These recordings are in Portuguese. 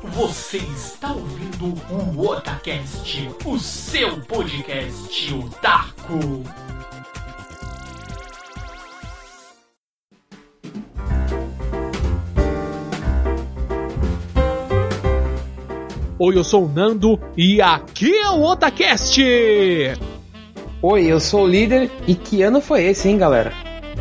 Você está ouvindo o Otacast, o seu podcast otaku. Oi, eu sou o Nando e aqui é o Otacast! Oi, eu sou o líder e que ano foi esse, hein, galera?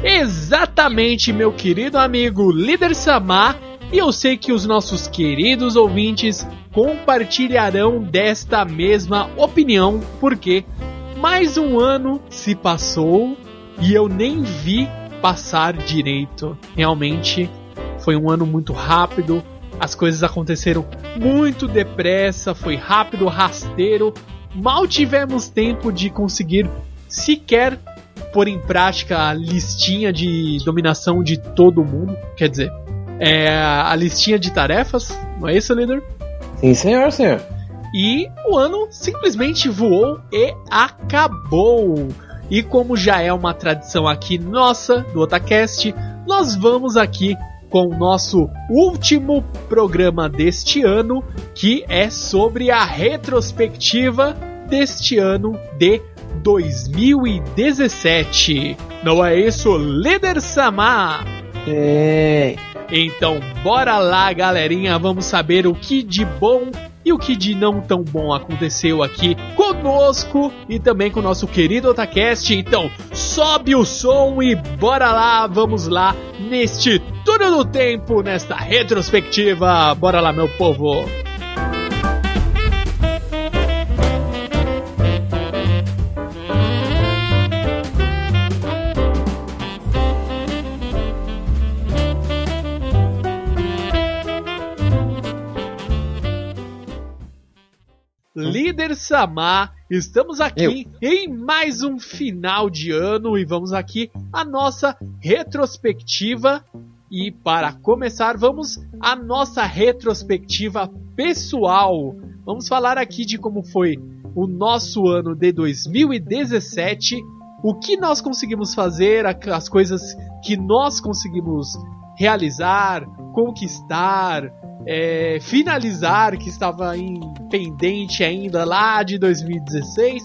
Exatamente, meu querido amigo Líder Samar, e eu sei que os nossos queridos ouvintes compartilharão desta mesma opinião, porque mais um ano se passou e eu nem vi passar direito. Realmente foi um ano muito rápido, as coisas aconteceram muito depressa, foi rápido, rasteiro. Mal tivemos tempo de conseguir sequer pôr em prática a listinha de dominação de todo mundo. Quer dizer, é a listinha de tarefas, não é isso, líder? Sim, senhor, senhor. E o ano simplesmente voou e acabou. E como já é uma tradição aqui nossa do Otacast, nós vamos aqui com o nosso último programa deste ano, que é sobre a retrospectiva deste ano de 2017. Não é isso, líder Samar? É. Então, bora lá, galerinha, vamos saber o que de bom e o que de não tão bom aconteceu aqui conosco e também com o nosso querido Otacast. Então, sobe o som e bora lá, vamos lá neste túnel do tempo, nesta retrospectiva. Bora lá, meu povo! Líder Samar, estamos aqui Eu. em mais um final de ano e vamos aqui a nossa retrospectiva. E para começar, vamos à nossa retrospectiva pessoal. Vamos falar aqui de como foi o nosso ano de 2017, o que nós conseguimos fazer, a- as coisas que nós conseguimos realizar, conquistar, é, finalizar que estava em pendente ainda lá de 2016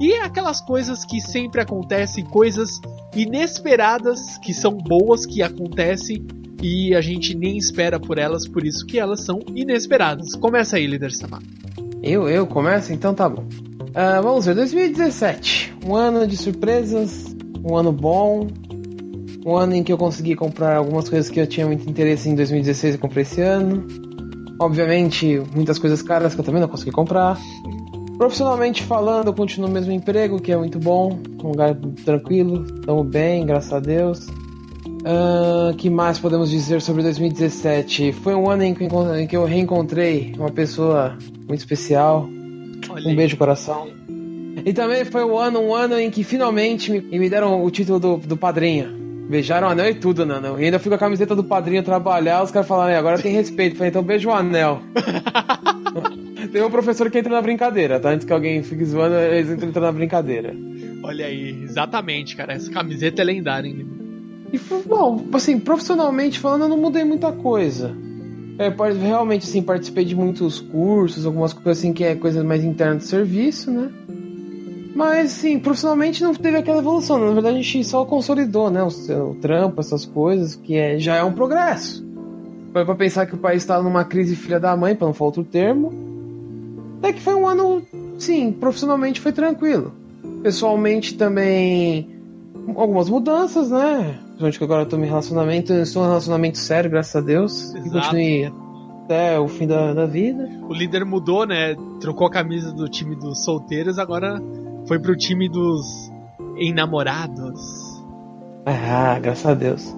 e aquelas coisas que sempre acontecem, coisas inesperadas que são boas que acontecem e a gente nem espera por elas, por isso que elas são inesperadas. Começa aí, líder Samar. Eu, eu começo? Então tá bom. Ah, vamos ver, 2017. Um ano de surpresas, um ano bom, um ano em que eu consegui comprar algumas coisas que eu tinha muito interesse em 2016 e comprei esse ano. Obviamente, muitas coisas caras que eu também não consegui comprar. Profissionalmente falando, eu continuo no mesmo emprego, que é muito bom, um lugar tranquilo, estamos bem, graças a Deus. O que mais podemos dizer sobre 2017? Foi um ano em que, em que eu reencontrei uma pessoa muito especial. Olha Um beijo, coração. E também foi um ano, um ano em que finalmente me, me deram o título do, do padrinho. Beijaram o anel e tudo, Nano. E ainda fui com a camiseta do padrinho trabalhar, os caras falaram, "É, agora tem respeito. Falei, então beijo o anel. tem um professor que entra na brincadeira, tá? Antes que alguém fique zoando, eles entram na brincadeira. Olha aí, exatamente, cara. Essa camiseta é lendária, hein? E bom, assim, profissionalmente falando, eu não mudei muita coisa. É, realmente, assim, participei de muitos cursos, algumas coisas assim que é coisa mais interna do serviço, né? Mas, assim, profissionalmente não teve aquela evolução. Na verdade, a gente só consolidou, né? O, o trampo, essas coisas, que é, já é um progresso. Foi pra pensar que o país tá numa crise filha da mãe, pra não falar outro termo. Até que foi um ano, sim, profissionalmente foi tranquilo. Pessoalmente também algumas mudanças, né? Principalmente que agora eu tô em relacionamento, eu estou em um relacionamento sério, graças a Deus. E Exato. continue até o fim da, da vida. O líder mudou, né? Trocou a camisa do time dos solteiros, agora foi pro time dos enamorados. Ah, graças a Deus.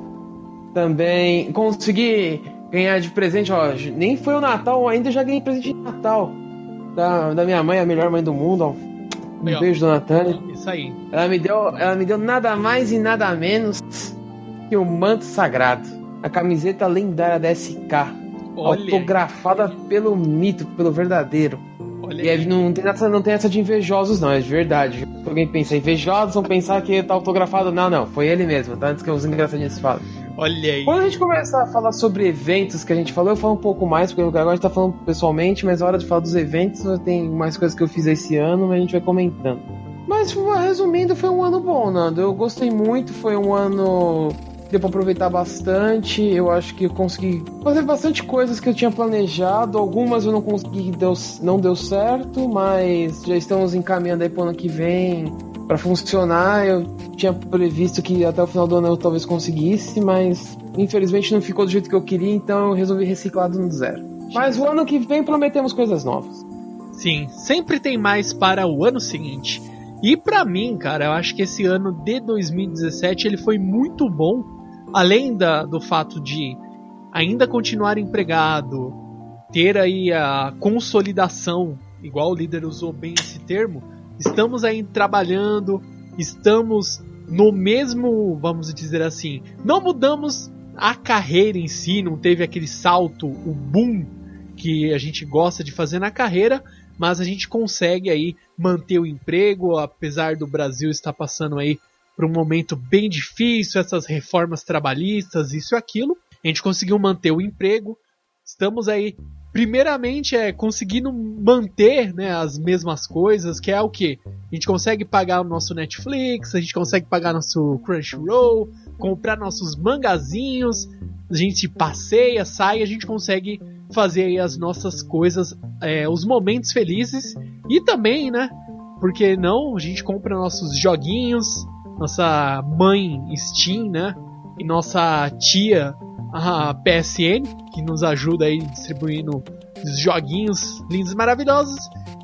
Também consegui ganhar de presente, ó. Nem foi o Natal ainda, já ganhei presente de Natal. Da, da minha mãe, a melhor mãe do mundo, ó. Um Aí, ó. beijo, dona Tânia. Isso aí. Ela me deu, ela me deu nada mais e nada menos que o manto sagrado, a camiseta lendária da SK, Olha, autografada pelo mito, pelo verdadeiro. Olha E é- aí. não tem, essa, não tem essa de invejosos, não, é de verdade. Se alguém pensa invejosos, vão pensar que tá autografado. Não, não, foi ele mesmo, tá? Antes que os engraçadinhos falam. Olha aí. Quando a gente começar a falar sobre eventos que a gente falou, eu falo um pouco mais, porque agora a gente tá falando pessoalmente, mas na hora de falar dos eventos, tem mais coisas que eu fiz esse ano, mas a gente vai comentando. Mas resumindo, foi um ano bom, Nando. Eu gostei muito, foi um ano deu pra aproveitar bastante. Eu acho que eu consegui fazer bastante coisas que eu tinha planejado. Algumas eu não consegui, deu, não deu certo, mas já estamos encaminhando aí pro ano que vem para funcionar. Eu tinha previsto que até o final do ano eu talvez conseguisse, mas infelizmente não ficou do jeito que eu queria, então eu resolvi reciclar do zero. Mas o ano que vem prometemos coisas novas. Sim, sempre tem mais para o ano seguinte. E para mim, cara, eu acho que esse ano de 2017 ele foi muito bom, além da, do fato de ainda continuar empregado, ter aí a consolidação, igual o líder usou bem esse termo, estamos aí trabalhando, estamos no mesmo, vamos dizer assim, não mudamos a carreira em si, não teve aquele salto, o boom que a gente gosta de fazer na carreira, mas a gente consegue aí manter o emprego, apesar do Brasil estar passando aí por um momento bem difícil, essas reformas trabalhistas, isso e aquilo. A gente conseguiu manter o emprego. Estamos aí primeiramente é conseguindo manter né, as mesmas coisas, que é o que? A gente consegue pagar o nosso Netflix, a gente consegue pagar nosso Crunchyroll, comprar nossos mangazinhos, a gente passeia, sai, a gente consegue fazer as nossas coisas, é, os momentos felizes e também, né? Porque não, a gente compra nossos joguinhos, nossa mãe Steam, né? E nossa tia a PSN, que nos ajuda aí distribuindo os joguinhos lindos e maravilhosos.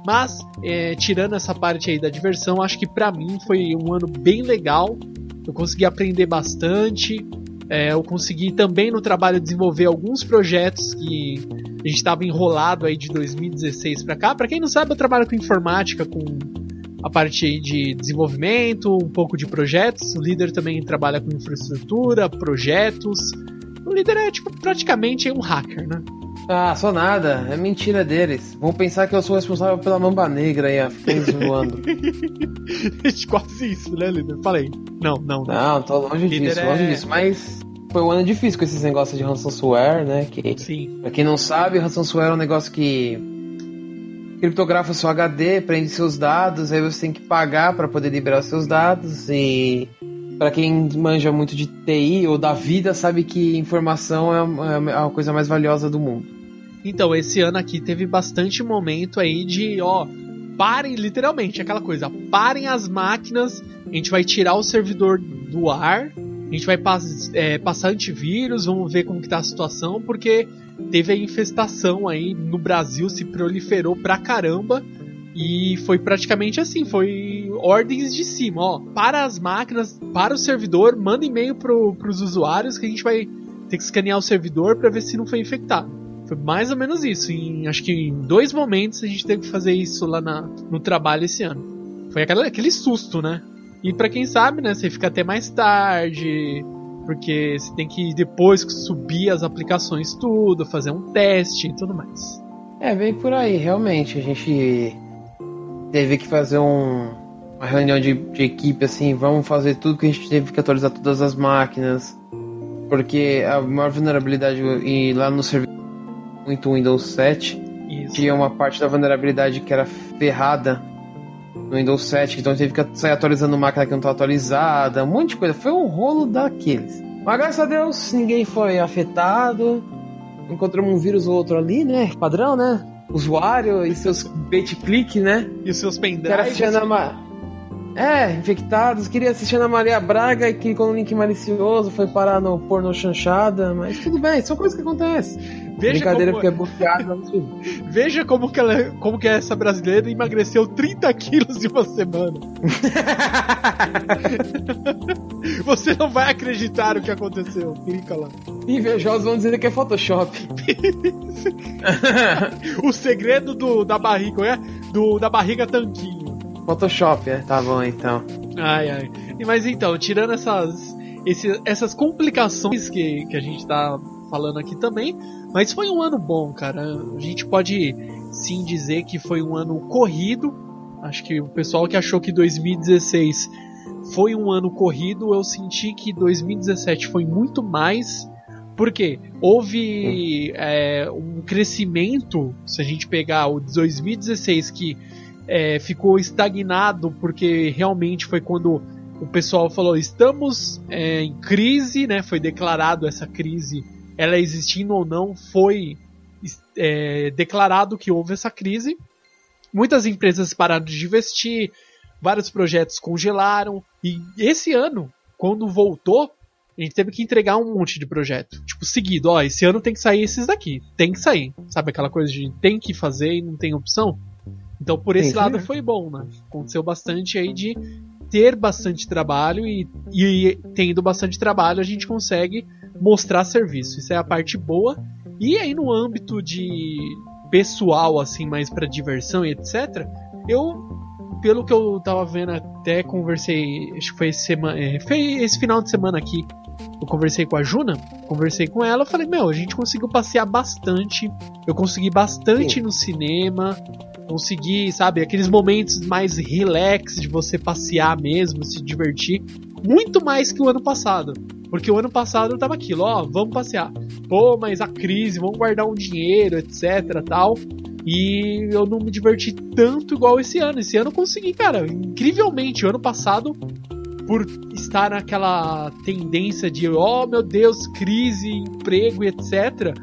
Mas, é, tirando essa parte aí da diversão, acho que para mim foi um ano bem legal. Eu consegui aprender bastante. É, eu consegui também no trabalho desenvolver alguns projetos que a gente estava enrolado aí de 2016 para cá. Para quem não sabe, eu trabalho com informática, com a parte de desenvolvimento, um pouco de projetos. O líder também trabalha com infraestrutura, projetos. O líder é tipo praticamente um hacker, né? Ah, sou nada. É mentira deles. Vão pensar que eu sou responsável pela mamba negra aí, ficando zoando. Quase isso, né, líder? Falei. Não, não. Não, não tô longe disso, é... longe disso. Mas foi um ano difícil com esses negócios de ransomware, né? Que, Sim. Pra quem não sabe, ransomware é um negócio que criptografa seu HD, prende seus dados, aí você tem que pagar para poder liberar seus dados e para quem manja muito de TI ou da vida sabe que informação é, é a coisa mais valiosa do mundo. Então, esse ano aqui teve bastante momento aí de, ó, parem, literalmente, aquela coisa, parem as máquinas, a gente vai tirar o servidor do ar, a gente vai pass é, passar antivírus, vamos ver como que tá a situação, porque teve a infestação aí no Brasil, se proliferou pra caramba, e foi praticamente assim, foi ordens de cima, ó. Para as máquinas, para o servidor, manda e-mail pro, pros usuários que a gente vai ter que escanear o servidor para ver se não foi infectado. Foi mais ou menos isso. Em, acho que em dois momentos a gente teve que fazer isso lá na, no trabalho esse ano. Foi aquela, aquele susto, né? E para quem sabe, né, você fica até mais tarde, porque você tem que depois subir as aplicações tudo, fazer um teste e tudo mais. É, bem por aí, realmente. A gente teve que fazer um, uma reunião de, de, equipe assim, vamos fazer tudo que a gente teve que atualizar todas as máquinas, porque a maior vulnerabilidade e lá no serviço muito Windows 7 Isso. tinha uma parte da vulnerabilidade que era ferrada no Windows 7, então teve que sair atualizando máquina que não estava atualizada, um monte de coisa. Foi um rolo daqueles. Mas graças a Deus ninguém foi afetado. Encontramos um vírus ou outro ali, né? Padrão, né? usuário e seus bait-click, né? E os seus pendrives. É, infectados. Queria assistir a Maria Braga e clicou no link malicioso, foi parar no porno chanchada, mas tudo bem, são coisas que acontecem. Veja Brincadeira como... porque é bloqueado. Veja como que, ela, como que essa brasileira emagreceu 30 quilos em uma semana. Você não vai acreditar o que aconteceu. Clica lá. Invejosos vão dizer que é Photoshop. o segredo do, da barriga, é? Do, da barriga tanquinho. Photoshop, é? Tá bom então. Ai, ai. Mas então, tirando essas, esse, essas complicações que, que a gente tá falando aqui também, mas foi um ano bom, cara. A gente pode sim dizer que foi um ano corrido. Acho que o pessoal que achou que 2016 foi um ano corrido, eu senti que 2017 foi muito mais. Porque houve é, um crescimento, se a gente pegar o 2016 que é, ficou estagnado, porque realmente foi quando o pessoal falou: estamos é, em crise, né? Foi declarado essa crise, ela existindo ou não, foi é, declarado que houve essa crise. Muitas empresas pararam de investir, vários projetos congelaram, e esse ano, quando voltou, a gente teve que entregar um monte de projeto. Tipo, seguido, ó, esse ano tem que sair esses daqui. Tem que sair. Sabe aquela coisa de tem que fazer e não tem opção? Então, por esse lado foi bom, né? Aconteceu bastante aí de ter bastante trabalho e, e tendo bastante trabalho a gente consegue mostrar serviço. Isso é a parte boa. E aí no âmbito de pessoal, assim, mais para diversão e etc., eu pelo que eu tava vendo, até conversei, acho que foi esse, semana, é, foi esse final de semana aqui, eu conversei com a Juna, conversei com ela, falei, meu, a gente conseguiu passear bastante, eu consegui bastante Sim. no cinema, consegui, sabe, aqueles momentos mais relax de você passear mesmo, se divertir, muito mais que o ano passado. Porque o ano passado tava aquilo, ó, vamos passear. Pô, mas a crise, vamos guardar um dinheiro, etc, tal. E eu não me diverti tanto igual esse ano. Esse ano eu consegui, cara, incrivelmente. O ano passado, por estar naquela tendência de, oh meu Deus, crise, emprego, etc.,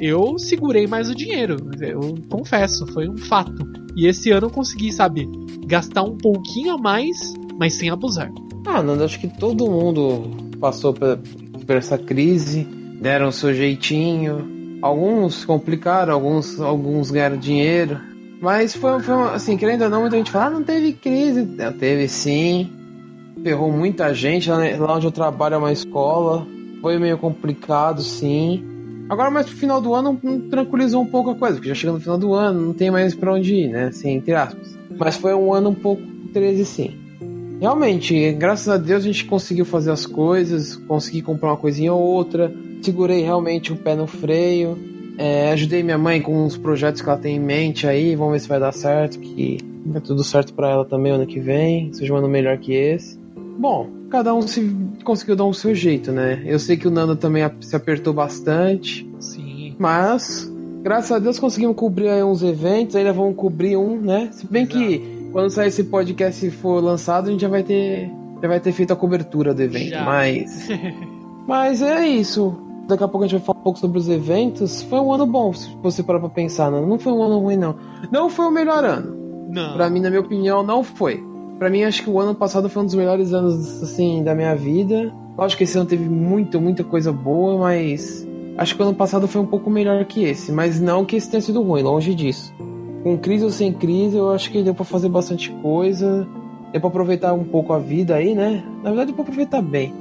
eu segurei mais o dinheiro. Eu confesso, foi um fato. E esse ano eu consegui, sabe, gastar um pouquinho a mais, mas sem abusar. Ah, Nando, acho que todo mundo passou por, por essa crise, deram seu jeitinho, Alguns complicaram, alguns, alguns ganharam dinheiro. Mas foi, foi assim, querendo ou não, muita gente fala, ah, não teve crise. Não, teve sim. Ferrou muita gente. Lá, lá onde eu trabalho é uma escola. Foi meio complicado, sim. Agora, mais pro final do ano, tranquilizou um pouco a coisa, porque já chega no final do ano, não tem mais pra onde ir, né? Assim, entre aspas. Mas foi um ano um pouco 13, sim. Realmente, graças a Deus a gente conseguiu fazer as coisas, consegui comprar uma coisinha ou outra, segurei realmente o pé no freio, é, ajudei minha mãe com uns projetos que ela tem em mente aí, vamos ver se vai dar certo, que vai tudo certo para ela também ano que vem, seja um ano melhor que esse. Bom, cada um se conseguiu dar o um seu jeito, né? Eu sei que o Nando também se apertou bastante. Sim. Mas, graças a Deus conseguimos cobrir aí uns eventos, ainda vamos cobrir um, né? Se bem Exato. que quando sair esse podcast e for lançado, a gente já vai ter já vai ter feito a cobertura do evento, já. mas mas é isso. Daqui a pouco a gente vai falar um pouco sobre os eventos. Foi um ano bom, se você parar pra pensar, não, não foi um ano ruim, não. Não foi o melhor ano. Não. Pra mim, na minha opinião, não foi. Pra mim, acho que o ano passado foi um dos melhores anos, assim, da minha vida. Lógico que esse ano teve muita, muita coisa boa, mas acho que o ano passado foi um pouco melhor que esse. Mas não que esse tenha sido ruim, longe disso. Com crise ou sem crise, eu acho que deu pra fazer bastante coisa. Deu pra aproveitar um pouco a vida aí, né? Na verdade, deu pra aproveitar bem.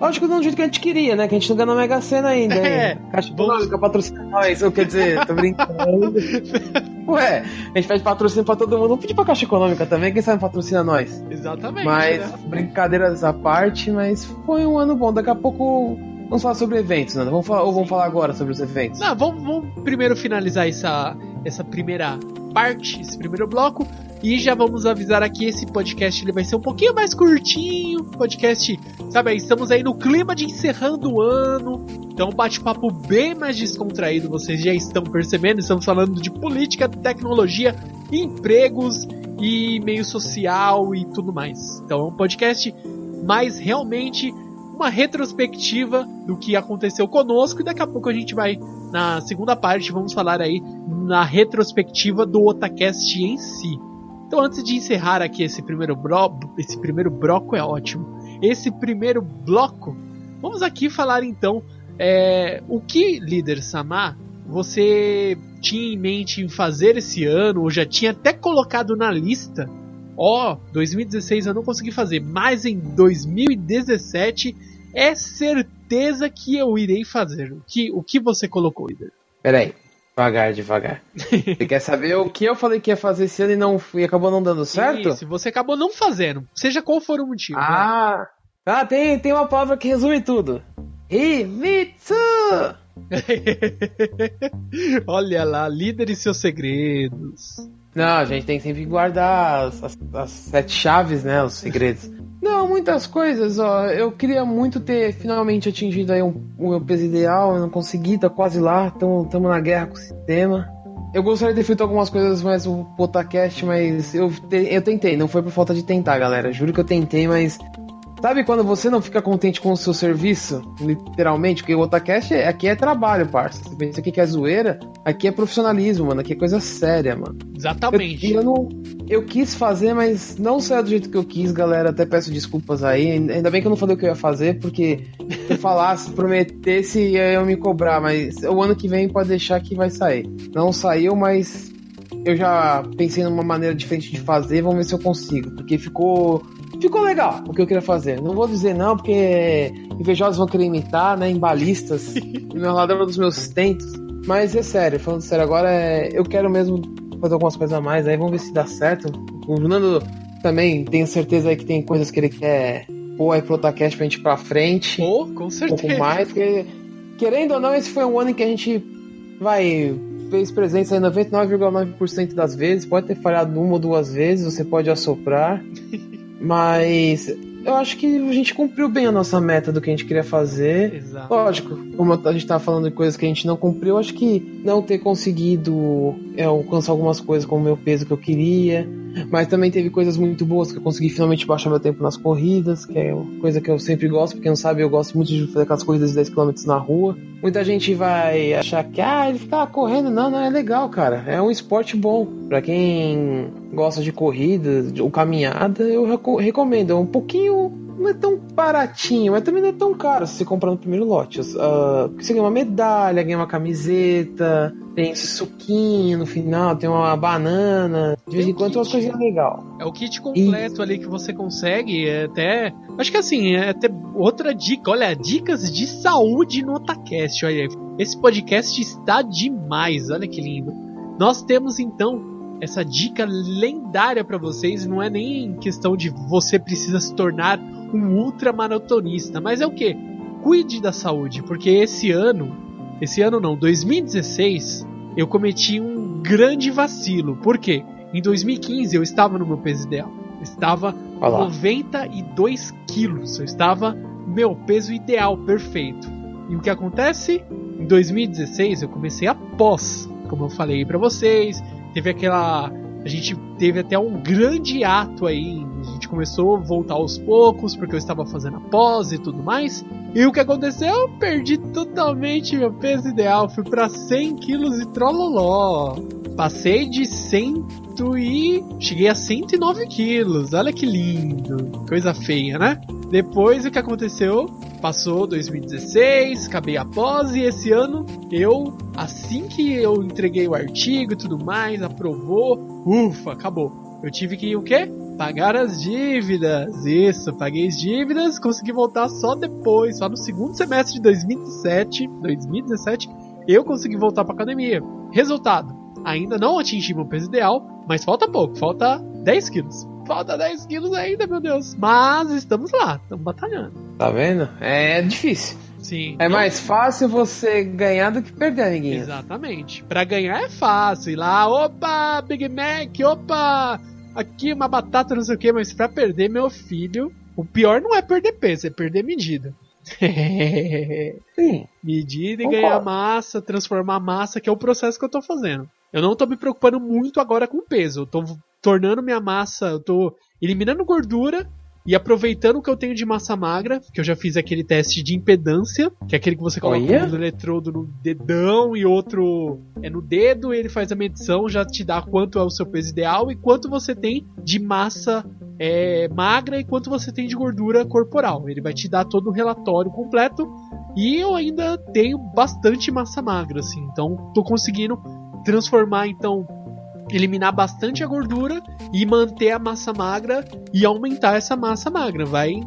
Lógico que não do jeito que a gente queria, né? Que a gente não ganhou na Mega Sena ainda. É, Caixa Econômica patrocina nós. Eu quer dizer, tô brincando. Ué, a gente pede patrocínio pra todo mundo. Vamos pedir pra Caixa Econômica também, quem sabe patrocina nós. Exatamente. Mas, né? brincadeira dessa parte, mas foi um ano bom. Daqui a pouco vamos falar sobre eventos, né? Vamos falar, ou vamos falar agora sobre os eventos? Não, vamos, vamos primeiro finalizar essa, essa primeira parte, esse primeiro bloco. E já vamos avisar aqui, esse podcast ele vai ser um pouquinho mais curtinho. Podcast, sabe, estamos aí no clima de encerrando o ano. Então, um bate-papo bem mais descontraído, vocês já estão percebendo. Estamos falando de política, tecnologia, empregos e meio social e tudo mais. Então, é um podcast mais realmente uma retrospectiva do que aconteceu conosco e daqui a pouco a gente vai na segunda parte vamos falar aí na retrospectiva do Otacast em si. Então, antes de encerrar aqui esse primeiro bloco, esse primeiro bloco é ótimo. Esse primeiro bloco, vamos aqui falar então é, o que, líder Samar, você tinha em mente em fazer esse ano, ou já tinha até colocado na lista. Ó, oh, 2016 eu não consegui fazer, mas em 2017 é certeza que eu irei fazer. O que, o que você colocou, líder? Peraí, Devagar, devagar. Você quer saber o que eu falei que ia fazer esse ano e, não, e acabou não dando certo? Isso, você acabou não fazendo. Seja qual for o motivo. Ah, né? ah tem, tem uma palavra que resume tudo. Himitsu! Olha lá, líder e seus segredos. Não, a gente tem que sempre guardar as, as, as, sete chaves, né? Os segredos. Não, muitas coisas, ó. Eu queria muito ter finalmente atingido aí um, o meu peso ideal, eu não consegui, tá quase lá, estamos na guerra com o sistema. Eu gostaria de ter feito algumas coisas mais o podcast, mas eu, te, eu tentei, não foi por falta de tentar, galera. Juro que eu tentei, mas Sabe quando você não fica contente com o seu serviço? Literalmente, porque o Otacast é, aqui é trabalho, parça. Você pensa que é zoeira, aqui é profissionalismo, mano. Aqui é coisa séria, mano. Exatamente. Eu, eu, não, eu quis fazer, mas não saiu do jeito que eu quis, galera. Até peço desculpas aí. Ainda bem que eu não falei o que eu ia fazer, porque se eu falasse, prometesse, ia eu me cobrar. Mas o ano que vem pode deixar que vai sair. Não saiu, mas eu já pensei numa maneira diferente de fazer. Vamos ver se eu consigo. Porque ficou ficou legal o que eu queria fazer. Não vou dizer não, porque invejosos vão querer imitar, né? Em balistas. meu lado é um dos meus tentos. Mas é sério, falando sério, agora é... eu quero mesmo fazer algumas coisas a mais aí, vamos ver se dá certo. O Nando também tenho certeza aí que tem coisas que ele quer pôr aí pro Otacast pra gente ir pra frente. Oh, com certeza. Um pouco mais, porque querendo ou não, esse foi um ano em que a gente vai fez presença em 99,9% das vezes, pode ter falhado uma ou duas vezes, você pode assoprar. Mas eu acho que a gente cumpriu bem a nossa meta do que a gente queria fazer. Exato. Lógico, como a gente tava falando de coisas que a gente não cumpriu, acho que não ter conseguido é, alcançar algumas coisas como o meu peso que eu queria. Mas também teve coisas muito boas que eu consegui finalmente baixar meu tempo nas corridas, que é uma coisa que eu sempre gosto, porque não sabe, eu gosto muito de fazer aquelas corridas de 10km na rua. Muita gente vai achar que, ah, ele fica correndo. Não, não, é legal, cara. É um esporte bom. Pra quem gosta de corrida ou caminhada, eu recomendo. É um pouquinho não é tão baratinho, mas também não é tão caro se você comprar no primeiro lote. Uh, você ganha uma medalha, ganha uma camiseta, tem suquinho no final, tem uma banana, de vez em quando tem umas coisinhas legais. É o kit completo e... ali que você consegue, é até. Acho que assim, é até outra dica, olha, dicas de saúde no Otacast, olha. Esse podcast está demais, olha que lindo. Nós temos então essa dica lendária para vocês não é nem questão de você precisa se tornar um ultramaratonista, mas é o que? Cuide da saúde, porque esse ano, esse ano não, 2016, eu cometi um grande vacilo. Por quê? Em 2015 eu estava no meu peso ideal. Eu estava Olá. 92 quilos. Eu estava meu peso ideal, perfeito. E o que acontece? Em 2016 eu comecei após, como eu falei para vocês, teve aquela. A gente teve até um grande ato aí. A gente começou a voltar aos poucos, porque eu estava fazendo a pós e tudo mais. E o que aconteceu? Eu perdi totalmente meu peso ideal. Fui para 100 quilos e trololó. Passei de 100 e cheguei a 109 quilos. Olha que lindo. Coisa feia, né? Depois o que aconteceu? Passou 2016, acabei pós e esse ano eu, assim que eu entreguei o artigo e tudo mais, aprovou, ufa, acabou. Eu tive que o quê? Pagar as dívidas. Isso, paguei as dívidas, consegui voltar só depois, só no segundo semestre de 2017, 2017, eu consegui voltar para academia. Resultado, ainda não atingi meu peso ideal, mas falta pouco, falta 10 quilos. Falta 10 quilos ainda, meu Deus. Mas estamos lá, estamos batalhando. Tá vendo? É difícil. Sim. É mais fácil você ganhar do que perder, ninguém. Exatamente. Para ganhar é fácil. Ir lá, opa, Big Mac, opa, aqui uma batata, não sei o que, mas para perder, meu filho, o pior não é perder peso, é perder medida. Sim. Medida e ganhar massa, transformar massa, que é o processo que eu tô fazendo. Eu não tô me preocupando muito agora com peso. Eu tô tornando minha massa, eu tô eliminando gordura e aproveitando o que eu tenho de massa magra, que eu já fiz aquele teste de impedância, que é aquele que você coloca um eletrodo no dedão e outro é no dedo, ele faz a medição, já te dá quanto é o seu peso ideal e quanto você tem de massa é, magra e quanto você tem de gordura corporal. Ele vai te dar todo o relatório completo e eu ainda tenho bastante massa magra, assim, então tô conseguindo transformar então eliminar bastante a gordura e manter a massa magra e aumentar essa massa magra. Vai,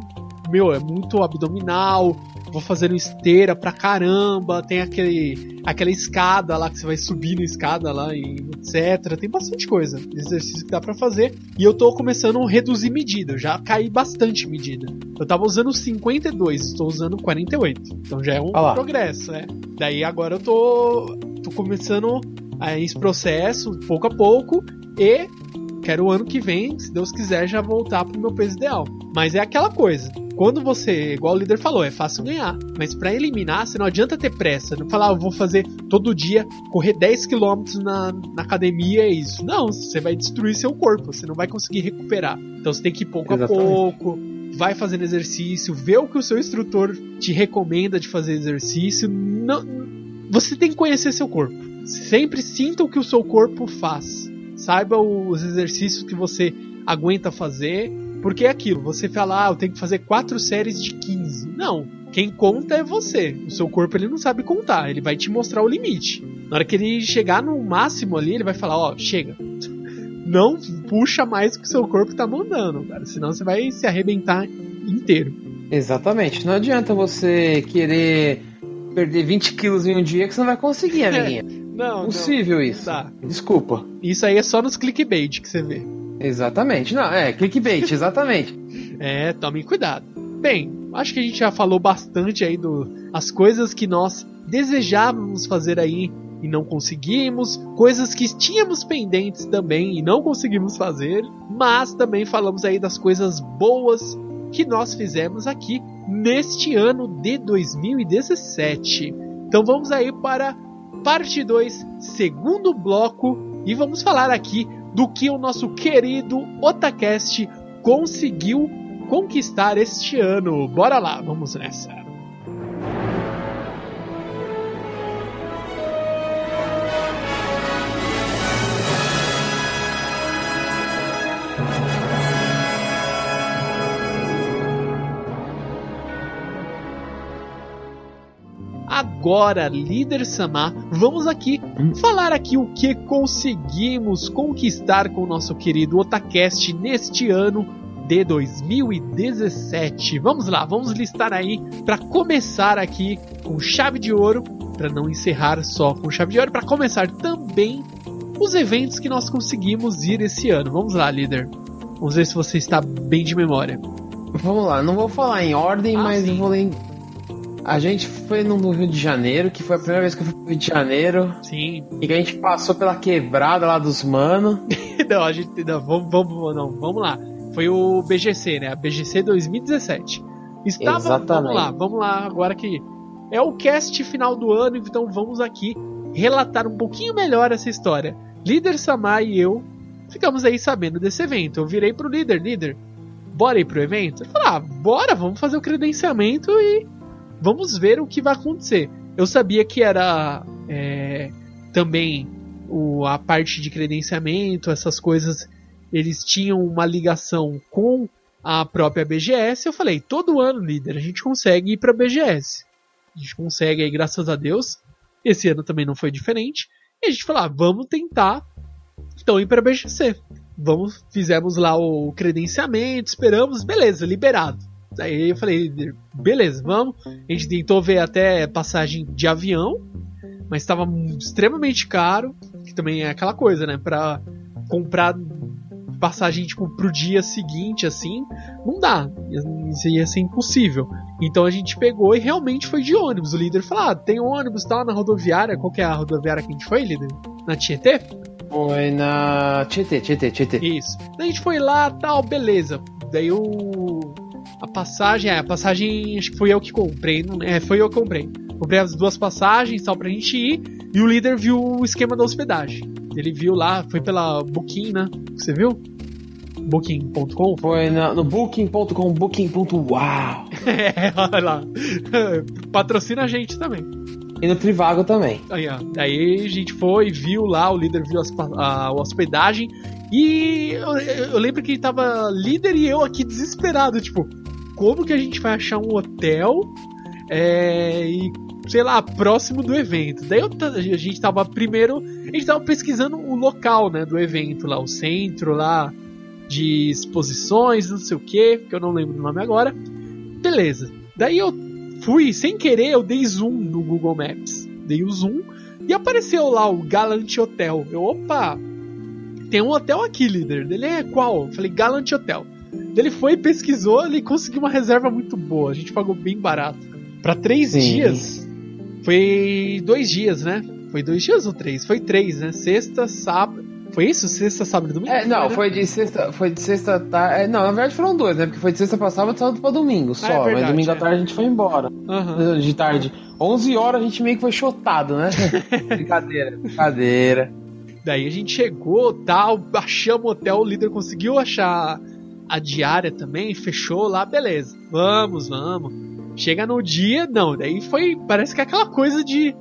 meu, é muito abdominal, vou fazendo esteira pra caramba, tem aquele aquela escada lá que você vai subindo a escada lá e etc. Tem bastante coisa, exercício que dá para fazer. E eu tô começando a reduzir medida, eu já caí bastante medida. Eu tava usando 52, estou usando 48. Então já é um ah progresso, né? Daí agora eu tô tô começando a esse processo, pouco a pouco, e quero o ano que vem, se Deus quiser, já voltar pro meu peso ideal. Mas é aquela coisa. Quando você, igual o líder falou, é fácil ganhar. Mas para eliminar, você não adianta ter pressa. Não falar, ah, eu vou fazer todo dia, correr 10 km na, na academia, é isso. Não, você vai destruir seu corpo. Você não vai conseguir recuperar. Então você tem que ir pouco Exatamente. a pouco. Vai fazendo exercício, vê o que o seu instrutor te recomenda de fazer exercício. Não, você tem que conhecer seu corpo. Sempre sinta o que o seu corpo faz. Saiba os exercícios que você aguenta fazer porque é aquilo, você fala, ah, eu tenho que fazer quatro séries de 15. Não, quem conta é você. O seu corpo ele não sabe contar, ele vai te mostrar o limite. Na hora que ele chegar no máximo ali, ele vai falar, ó, oh, chega. Não puxa mais do que o seu corpo tá mandando, cara. Senão você vai se arrebentar inteiro. Exatamente. Não adianta você querer perder 20 quilos em um dia que você não vai conseguir, amiguinha. não, Possível não. isso. Tá. Desculpa. Isso aí é só nos clickbait que você vê. Exatamente. Não, é, clickbait, exatamente. é, tomem cuidado. Bem, acho que a gente já falou bastante aí do as coisas que nós desejávamos fazer aí e não conseguimos, coisas que tínhamos pendentes também e não conseguimos fazer, mas também falamos aí das coisas boas que nós fizemos aqui neste ano de 2017. Então vamos aí para parte 2, segundo bloco, e vamos falar aqui do que o nosso querido Otacast conseguiu conquistar este ano. Bora lá, vamos nessa. Agora, líder Samar, vamos aqui falar aqui o que conseguimos conquistar com o nosso querido Otacast neste ano de 2017. Vamos lá, vamos listar aí para começar aqui com chave de ouro, para não encerrar só com chave de ouro, para começar também os eventos que nós conseguimos ir esse ano. Vamos lá, líder. Vamos ver se você está bem de memória. Vamos lá, não vou falar em ordem, ah, mas sim. vou a gente foi no Rio de Janeiro, que foi a primeira vez que eu fui pro Rio de Janeiro. Sim. E que a gente passou pela quebrada lá dos mano. não, a gente. Não, vamos, vamos, não, vamos lá. Foi o BGC, né? A BGC 2017. Estava. Exatamente. Vamos lá, vamos lá, agora que. É o cast final do ano, então vamos aqui relatar um pouquinho melhor essa história. Líder Samar e eu ficamos aí sabendo desse evento. Eu virei pro líder, líder, bora ir pro evento? Ele falou, ah, bora, vamos fazer o credenciamento e vamos ver o que vai acontecer. Eu sabia que era é, também o, a parte de credenciamento, essas coisas, eles tinham uma ligação com a própria BGS. Eu falei, todo ano, líder, a gente consegue ir para a BGS. A gente consegue aí, graças a Deus. Esse ano também não foi diferente. E a gente falou, ah, vamos tentar então ir para a BGC. Vamos, fizemos lá o credenciamento, esperamos, beleza, liberado. Aí eu falei, beleza, vamos. A gente tentou ver até passagem de avião, mas estava extremamente caro. Que também é aquela coisa, né? Pra comprar passagem tipo, pro dia seguinte, assim, não dá. Isso ia ser impossível. Então a gente pegou e realmente foi de ônibus. O líder falou: ah, tem ônibus tal na rodoviária. Qual que é a rodoviária que a gente foi, líder? Na Tietê? Foi na Tietê, Tietê, Tietê. Isso. Daí a gente foi lá, tal, beleza. Daí o a passagem, é, a passagem acho que foi eu que comprei. Não, é, foi eu que comprei. Comprei as duas passagens tal pra gente ir. E o líder viu o esquema da hospedagem. Ele viu lá, foi pela Booking, né? Você viu? Booking.com? Foi na, no Booking.com, Booking.uau. é, olha lá. Patrocina a gente também. E no Trivago também. Aí, ó. Aí a gente foi, viu lá, o líder viu a, a hospedagem. E eu, eu, lembro que ele tava líder e eu aqui desesperado, tipo, como que a gente vai achar um hotel é, e, sei lá, próximo do evento. Daí eu, a gente tava primeiro, a gente tava pesquisando o local, né, do evento lá, o centro lá de exposições, não sei o que, que eu não lembro do nome agora. Beleza. Daí eu fui, sem querer, eu dei zoom no Google Maps. Dei o zoom e apareceu lá o Galant Hotel. Eu, opa, tem um hotel aqui, líder. Ele é qual? Eu falei, Galant Hotel. Ele foi, pesquisou, ele conseguiu uma reserva muito boa. A gente pagou bem barato. Para três Sim. dias. Foi dois dias, né? Foi dois dias ou três? Foi três, né? Sexta, sábado. Foi isso? Sexta, sábado e domingo? É, não, né? foi de sexta, foi de sexta tarde. É, não, na verdade foram dois, né? Porque foi de sexta pra sábado e sábado pra domingo só. Ah, é verdade, mas domingo é. à tarde a gente foi embora. Aham. De tarde. 11 horas a gente meio que foi chotado, né? brincadeira, brincadeira. Daí a gente chegou, tal, achamos o hotel, o líder conseguiu achar a diária também, fechou lá, beleza. Vamos, vamos. Chega no dia, não, daí foi, parece que é aquela coisa de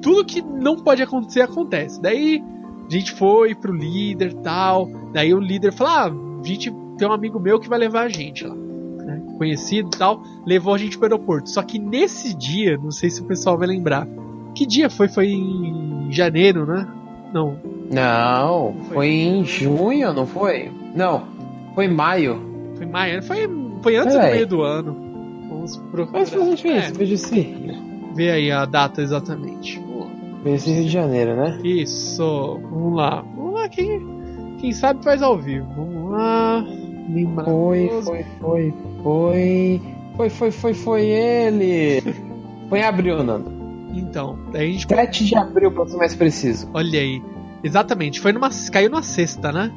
tudo que não pode acontecer acontece. Daí a gente foi pro líder, tal. Daí o líder falou: "Ah, a gente tem um amigo meu que vai levar a gente lá". né, Conhecido, e tal, levou a gente pro aeroporto. Só que nesse dia, não sei se o pessoal vai lembrar. Que dia foi? Foi em janeiro, né? Não, Não, Foi. foi em junho, não foi? Não, foi em maio. Foi maio, foi, foi antes Peraí. do meio do ano. Vamos procurar. Mas foi a gente fez, É, veja se. vê aí a data exatamente. Veja se Rio de Janeiro, né? Isso, vamos lá. Vamos lá, quem, quem sabe faz ao vivo. Vamos lá. Foi, foi, foi, foi. Foi, foi, foi, foi ele. Foi em abril, Nando. Então, daí a gente. 7 de abril, pra ser mais preciso. Olha aí. Exatamente, foi numa. Caiu numa sexta, né?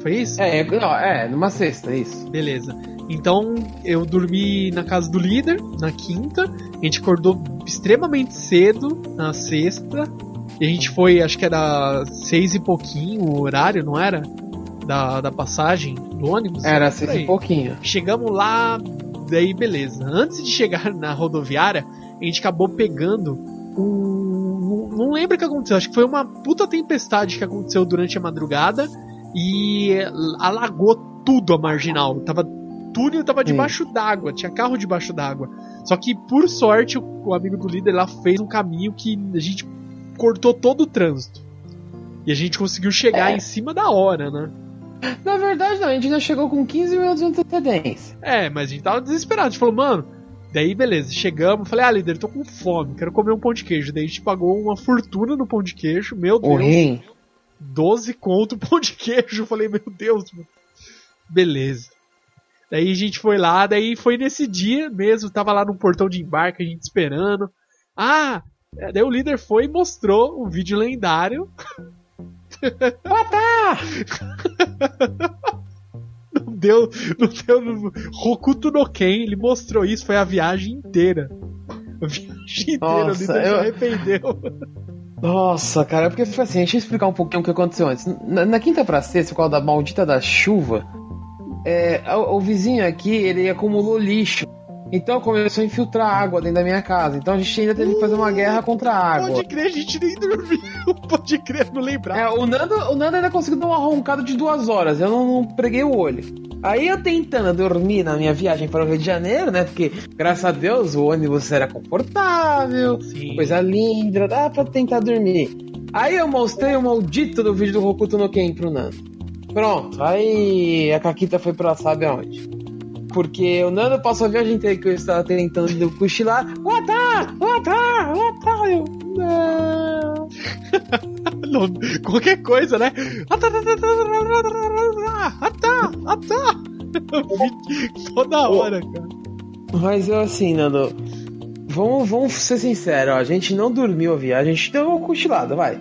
Foi isso? É, não, é, numa sexta, isso. Beleza. Então eu dormi na casa do líder na quinta. A gente acordou extremamente cedo na sexta. E a gente foi, acho que era seis e pouquinho o horário, não era? Da, da passagem do ônibus? Era seis e pouquinho. Chegamos lá, daí beleza. Antes de chegar na rodoviária, a gente acabou pegando um. Não lembro o que aconteceu, acho que foi uma puta tempestade que aconteceu durante a madrugada e alagou tudo a marginal. Tava, túnel tava debaixo d'água, tinha carro debaixo d'água. Só que por sorte o, o amigo do líder lá fez um caminho que a gente cortou todo o trânsito. E a gente conseguiu chegar É. em cima da hora, né? Na verdade, não, a gente ainda chegou com 15 minutos de antecedência. É, mas a gente tava desesperado. A gente falou, mano. Daí, beleza, chegamos. Falei, ah, líder, tô com fome, quero comer um pão de queijo. Daí a gente pagou uma fortuna no pão de queijo. Meu O Deus, rim. 12 conto pão de queijo. Falei, meu Deus, mano. Beleza. Daí a gente foi lá, daí foi nesse dia mesmo, tava lá no portão de embarque, a gente esperando. Ah, daí o líder foi e mostrou um vídeo lendário. Não deu, não deu no Hokuto no Ken, ele mostrou isso, foi a viagem inteira. A viagem inteira, Nossa, o líder se eu- arrependeu. Nossa, cara, porque foi assim, deixa eu explicar um pouquinho o que aconteceu antes. Na, na quinta pra sexta, por causa da maldita da chuva, é, o, o vizinho aqui, ele acumulou lixo. Então começou a infiltrar água dentro da minha casa. Então a gente ainda teve que fazer uma guerra contra a água. Pode crer, a gente nem dormiu. Pode crer, não lembrar. É, o Nando, o Nando ainda conseguiu dar uma roncada de duas horas. Eu não, não preguei o olho. Aí eu tentando dormir na minha viagem para o Rio de Janeiro, né? Porque, graças a Deus, o ônibus era confortável, Sim. coisa linda, dá pra tentar dormir. Aí eu mostrei o maldito do vídeo do Hokuto no Ken pro Nando. Pronto, aí a Caquita foi pra sabe aonde. Porque o Nando passou a viagem inteira que eu estava tentando cochilar. Wata! Wata! Wata! Eu, não. Não, qualquer coisa, né? Atá, atá. Toda hora, cara. Mas eu assim, Nando. Vamos, vamos ser sinceros, ó, a gente não dormiu a viagem, a gente deu uma cochilada, vai.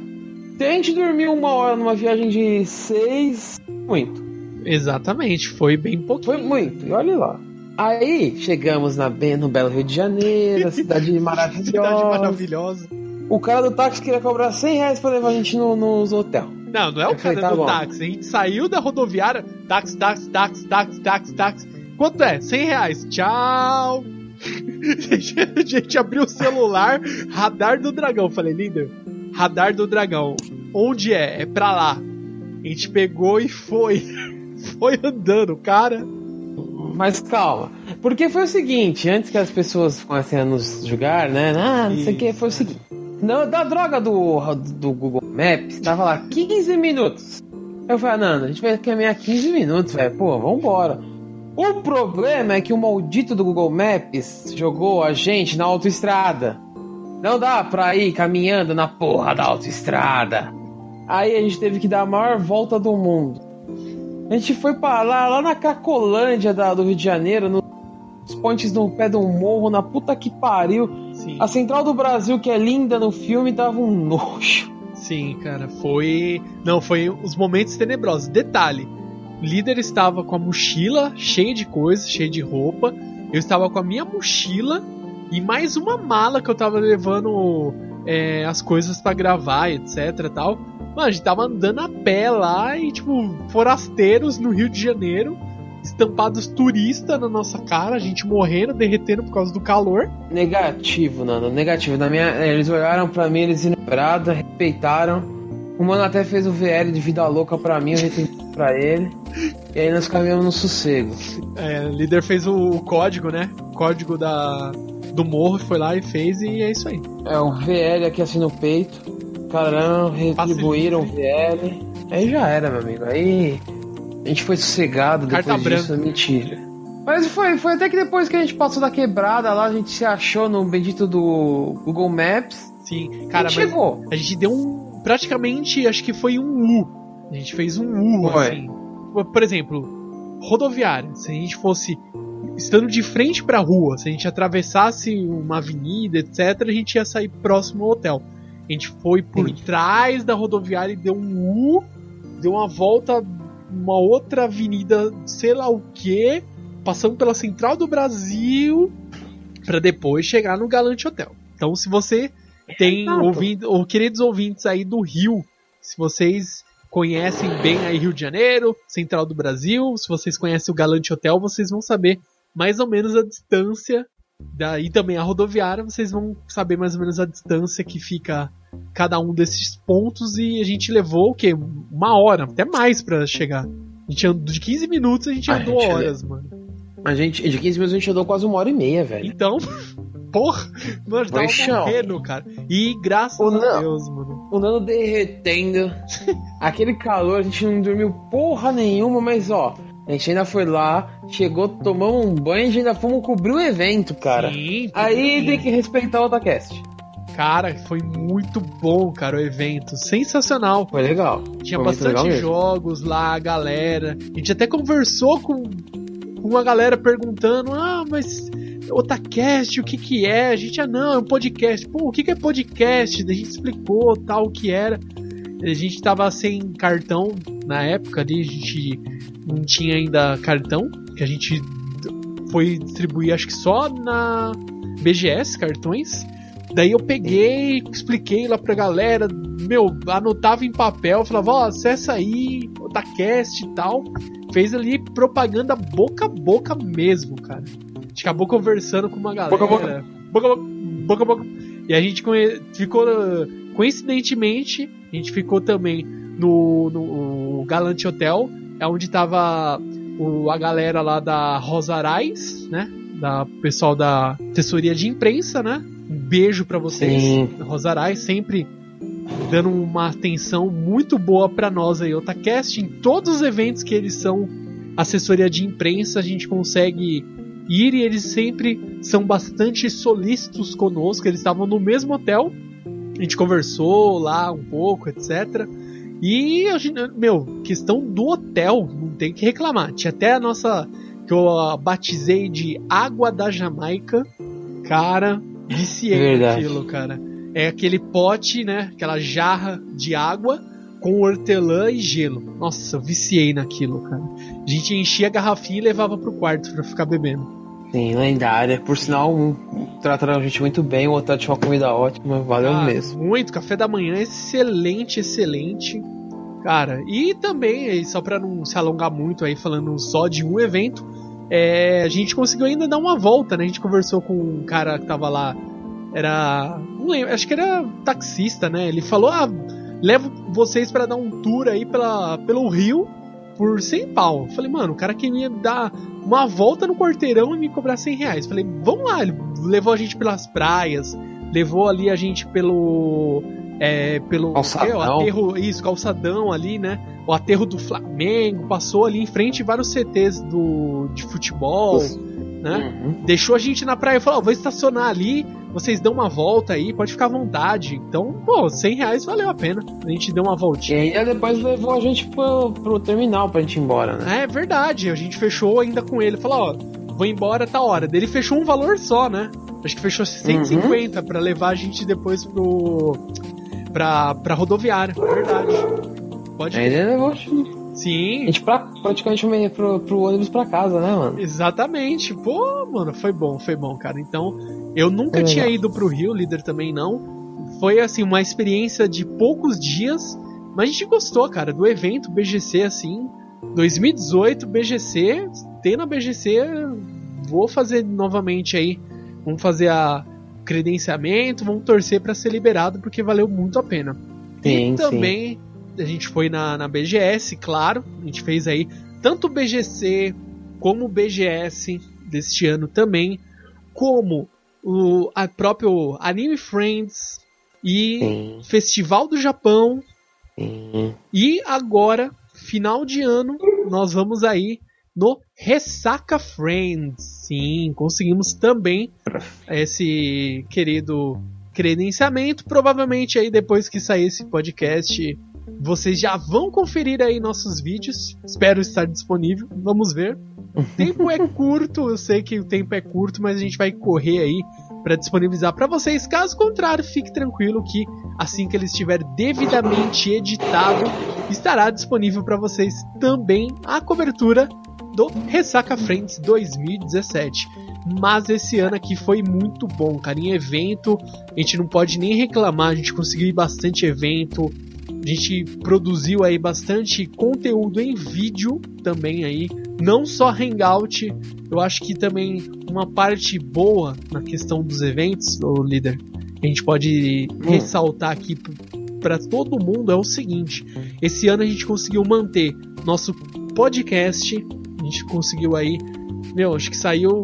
Se a gente dormiu uma hora numa viagem de seis, muito. Exatamente, foi bem pouquinho. Foi muito, e olha lá. Aí chegamos na, bem- no belo Rio de Janeiro, cidade maravilhosa. Cidade maravilhosa. O cara do táxi queria cobrar 100 reais pra levar a gente no, nos hotel. Não, não é o cara tá do bom. táxi. A gente saiu da rodoviária, táxi, táxi, táxi, táxi, táxi, táxi. Quanto é? 100 reais. Tchau. A gente abriu o celular, radar do dragão. Falei, líder, radar do dragão. Onde é? É pra lá. A gente pegou e foi. Foi andando, cara. Mas calma. Porque foi o seguinte, antes que as pessoas comecem a nos julgar, né? Ah, não sei o que, foi o seguinte. Não, da droga do, do Google Maps, tava lá 15 minutos. Eu falei, ah, Nando, a gente vai caminhar 15 minutos, velho. Pô, vambora. O problema é que o maldito do Google Maps jogou a gente na autoestrada. Não dá pra ir caminhando na porra da autoestrada. Aí a gente teve que dar a maior volta do mundo. A gente foi pra lá, lá na Cacolândia da- do Rio de Janeiro, nos pontes no pé de um morro, na puta que pariu. Sim, A Central do Brasil, que é linda no filme, tava um nojo. Sim, cara, foi. Não, foi os momentos tenebrosos. Detalhe: o líder estava com a mochila cheia de coisas, cheia de roupa. Eu estava com a minha mochila e mais uma mala que eu tava levando é, as coisas para gravar, etc tal. Mano, a gente tava andando a pé lá e, tipo, forasteiros no Rio de Janeiro, estampados turista na nossa cara, a gente morrendo, derretendo por causa do calor. Negativo, Nando, negativo. Na minha, eles olharam para mim, eles ignoraram, respeitaram. O mano até fez o VL de vida louca pra mim, eu retentei pra ele. E aí nós caminhamos no sossego. É, o líder fez o código, né? O código da, do morro, foi lá e fez, e é isso aí. É, o VL aqui assim no peito. Caramba, retribuíram o VL. Aí já era, meu amigo. Aí a gente foi sossegado Carta depois disso, mentira. Mas foi, foi até que depois que a gente passou da quebrada lá, a gente se achou no bendito do Google Maps. Sim, cara, a chegou. a gente deu um. Praticamente, acho que foi um U. A gente fez um U, Foi. assim. Por exemplo, rodoviária. Se a gente fosse estando de frente pra rua, se a gente atravessasse uma avenida, etc., a gente ia sair próximo ao hotel. A gente foi por Sim. trás da rodoviária e deu um U, deu uma volta, uma outra avenida, sei lá o que, passando pela Central do Brasil, pra depois chegar no Galante Hotel. Então, se você tem Exato. ouvindo, ou queridos ouvintes aí do Rio, se vocês conhecem bem aí Rio de Janeiro, Central do Brasil, se vocês conhecem o Galante Hotel, vocês vão saber mais ou menos a distância daí também a rodoviária, vocês vão saber mais ou menos a distância que fica cada um desses pontos e a gente levou o quê? Uma hora, até mais pra chegar. A gente andou de 15 minutos, a gente A andou gente- horas, mano. A gente, de 15 minutos a gente andou quase uma hora e meia, velho. Então, porra, mano, tava chão. morrendo, cara. E graças Ou a. Deus, mano. O Nando derretendo. Aquele calor, a gente não dormiu porra nenhuma, mas ó, a gente ainda foi lá, chegou, tomamos um banho e ainda fomos cobrir o evento, cara. Sim, Aí tem que respeitar o Otacast. Cara, foi muito bom, cara, o evento. Sensacional. Foi legal. Tinha Foi legal bastante mesmo. jogos lá, a galera. A gente até conversou com, com uma galera perguntando: ah, mas Otacast, o que que é? A gente, ah, não, é um podcast. Pô, o que que é podcast? A gente explicou tal o que era. A gente tava sem cartão na época ali, a gente não tinha ainda cartão, que a gente foi distribuir acho que só na BGS cartões. Daí eu peguei, expliquei lá pra galera, meu, anotava em papel, falava, ó, acessa aí, Otacast e tal. Fez ali propaganda boca a boca mesmo, cara. Gente acabou conversando com uma galera. Boca a boca. Boca boca. Boca. E a gente ficou, coincidentemente, a gente ficou também no, no Galante Hotel, é onde tava o, a galera lá da Rosarais, né? Da pessoal da assessoria de imprensa, né? Um beijo pra vocês. Sim. Rosarais sempre dando uma atenção muito boa pra nós aí, Otacast, em todos os eventos que eles são assessoria de imprensa, a gente consegue ir e eles sempre são bastante solícitos conosco, eles estavam no mesmo hotel, a gente conversou lá um pouco, etc. E, a gente, meu, questão do hotel, não tem que reclamar. Tinha até a nossa, que eu batizei de Água da Jamaica. Cara, viciei Verdade. naquilo, cara. É aquele pote, né? Aquela jarra de água com hortelã e gelo. Nossa, viciei naquilo, cara. A gente enchia a garrafinha e levava pro quarto pra ficar bebendo. Sim, lendária. Por sinal, um, trataram a gente muito bem, o hotel tinha uma comida ótima, valeu Ah, mesmo. Muito, café da manhã excelente, excelente. Cara, e também, só pra não se alongar muito aí, falando só de um evento, é, a gente conseguiu ainda dar uma volta, né? A gente conversou com um cara que tava lá, era. Não lembro, acho que era taxista, né? Ele falou: ah, levo vocês pra dar um tour aí pela, pelo Rio por 100 pau. Falei, mano, o cara queria dar uma volta no quarteirão e me cobrar 100 reais. Falei, vamos lá, ele levou a gente pelas praias, levou ali a gente pelo. É, pelo Calçadão. é, o aterro, isso, calçadão ali, né? O aterro do Flamengo, passou ali em frente vários CTs do, de futebol, Os- né? Uhum. Deixou a gente na praia e falou: ó, vou estacionar ali, vocês dão uma volta aí, pode ficar à vontade. Então, pô, 100 reais valeu a pena. A gente deu uma E voltinha. ainda depois levou a gente pro, pro terminal pra gente ir embora, né? É verdade, a gente fechou ainda com ele. Falou: ó, vou embora tá hora. Ele fechou um valor só, né? Acho que fechou 150 pra levar a gente depois pro. pra, pra rodoviária, verdade. Pode Ainda levou Sim. A gente pra, praticamente meio pro, pro ônibus pra casa, né, mano? Exatamente. Pô, mano, foi bom, foi bom, cara. Então, eu nunca É tinha legal. ido pro Rio, líder também não. Foi, assim, uma experiência de poucos dias, mas a gente gostou, cara, do evento BGC, assim. 2018, BGC, tem na BGC, vou fazer novamente aí. Vamos fazer a credenciamento, vamos torcer pra ser liberado, porque valeu muito a pena. Sim, e também a gente foi na, na BGS, claro. A gente fez aí tanto o BGC como o BGS deste ano também, como o a próprio Anime Friends e Festival do Japão. E agora, final de ano, nós vamos aí no Ressaca Friends. Sim, conseguimos também esse querido credenciamento. Provavelmente aí depois que sair esse podcast, vocês já vão conferir aí nossos vídeos. Espero estar disponível. Vamos ver. O tempo é curto, eu sei que o tempo é curto, mas a gente vai correr aí para disponibilizar para vocês. Caso contrário, fique tranquilo que assim que ele estiver devidamente editado, estará disponível para vocês também a cobertura do Ressaca Friends 2017. Mas esse ano aqui foi muito bom, cara. Em evento, a gente não pode nem reclamar, a gente conseguiu bastante evento. A gente produziu aí bastante conteúdo em vídeo também aí, não só Hangout. Eu acho que também uma parte boa na questão dos eventos, o líder, que a gente pode ressaltar aqui para todo mundo é o seguinte: esse ano a gente conseguiu manter nosso podcast, a gente conseguiu aí, meu, acho que saiu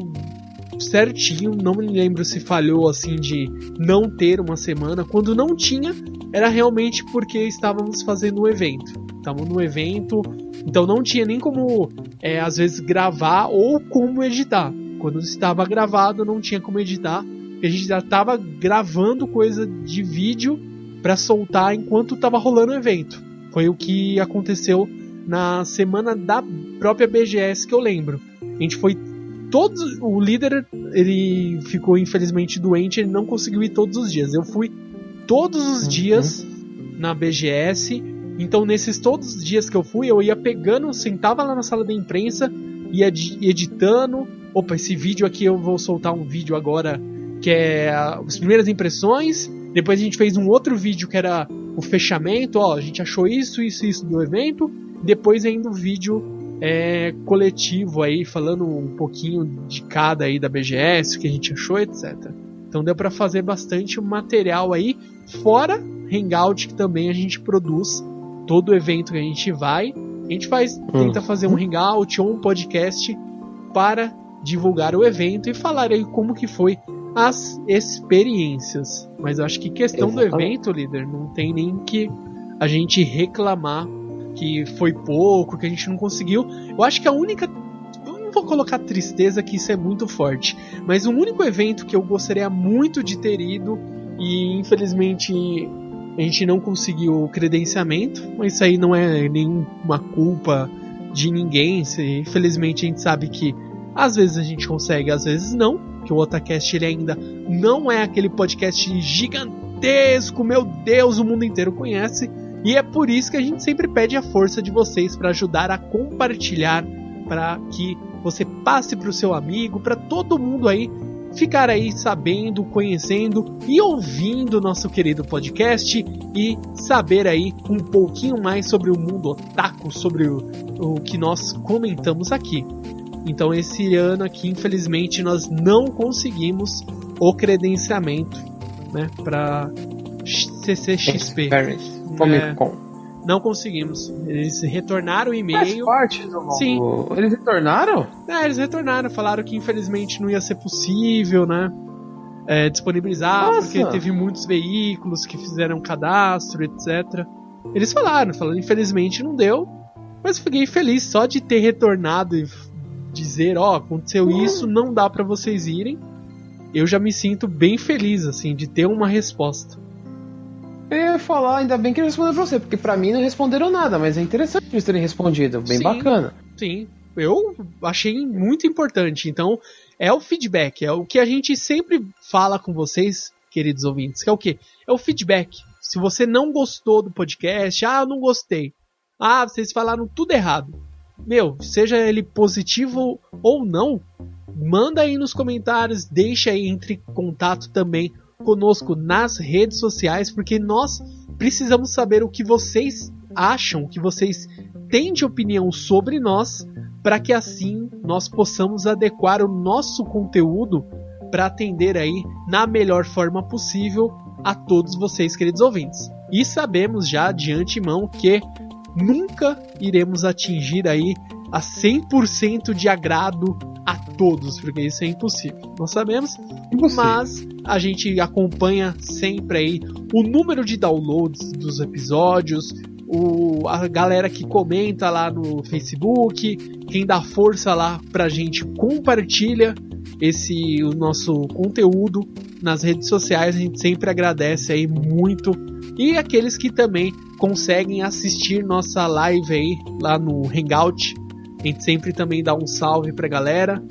certinho, não me lembro se falhou assim de não ter uma semana. Quando não tinha, era realmente porque estávamos fazendo um evento. Estávamos no evento, então não tinha nem como, é, às vezes, gravar ou como editar. Quando estava gravado, não tinha como editar, porque a gente já estava gravando coisa de vídeo para soltar enquanto estava rolando o evento. Foi o que aconteceu na semana da própria BGS que eu lembro. A gente foi todos o líder ele ficou infelizmente doente, ele não conseguiu ir todos os dias. Eu fui todos os Uhum. dias na BGS. Então nesses todos os dias que eu fui, eu ia pegando, sentava lá na sala da imprensa, ia edi- editando. Opa, esse vídeo aqui eu vou soltar um vídeo agora que é as primeiras impressões. Depois a gente fez um outro vídeo que era o fechamento, ó, a gente achou isso, isso, isso do evento. Depois ainda um vídeo é, coletivo aí, falando um pouquinho de cada aí da BGS, o que a gente achou, etc. Então deu para fazer bastante material aí, fora Hangout que também a gente produz todo evento que a gente vai, a gente faz, tenta fazer um Hangout ou um podcast para divulgar o evento e falar aí como que foi as experiências. Mas eu acho que questão do Exatamente. evento, líder, não tem nem que a gente reclamar que foi pouco, que a gente não conseguiu. Eu acho que a única. eu Não vou colocar tristeza, que isso é muito forte. Mas o único evento que eu gostaria muito de ter ido, e infelizmente a gente não conseguiu o credenciamento, mas isso aí não é nenhuma culpa de ninguém. Infelizmente a gente sabe que às vezes a gente consegue, às vezes não. Que o Otacast ele ainda não é aquele podcast gigantesco, meu Deus, o mundo inteiro conhece. E é por isso que a gente sempre pede a força de vocês para ajudar a compartilhar, para que você passe para o seu amigo, para todo mundo aí ficar aí sabendo, conhecendo e ouvindo nosso querido podcast e saber aí um pouquinho mais sobre o mundo otaku, sobre o, o que nós comentamos aqui. Então esse ano aqui, infelizmente, nós não conseguimos o credenciamento, né, para CCXP. Experience. Comic Con. Não conseguimos. Eles retornaram o Faz e-mail. parte do Sim. Eles retornaram? É, eles retornaram, falaram que infelizmente não ia ser possível, né? é, disponibilizar, Nossa. porque teve muitos veículos que fizeram cadastro, etc. Eles falaram, falaram, infelizmente não deu, mas fiquei feliz só de ter retornado e dizer, ó, aconteceu isso, não dá pra vocês irem. Eu já me sinto bem feliz, assim, de ter uma resposta. Eu ia falar, ainda bem que eles responderam pra você, porque pra mim não responderam nada, mas é interessante eles terem respondido, bem Sim. bacana. Sim, eu achei muito importante. Então, é o feedback, é o que a gente sempre fala com vocês, queridos ouvintes, que é o quê? É o feedback. Se você não gostou do podcast, ah, não gostei. Ah, vocês falaram tudo errado. Meu, seja ele positivo ou não, manda aí nos comentários, deixa aí entre em contato também conosco nas redes sociais, porque nós precisamos saber o que vocês acham, o que vocês têm de opinião sobre nós, para que assim nós possamos adequar o nosso conteúdo para atender aí na melhor forma possível a todos vocês, queridos ouvintes. E sabemos já de antemão que nunca iremos atingir aí a 100% de agrado a todos, porque isso é impossível. Nós sabemos, mas a gente acompanha sempre aí o número de downloads dos episódios, o, a galera que comenta lá no Facebook, quem dá força lá pra gente compartilha esse o nosso conteúdo nas redes sociais, a gente sempre agradece aí muito. E aqueles que também conseguem assistir nossa live aí lá no Hangout, a gente sempre também dá um salve pra galera.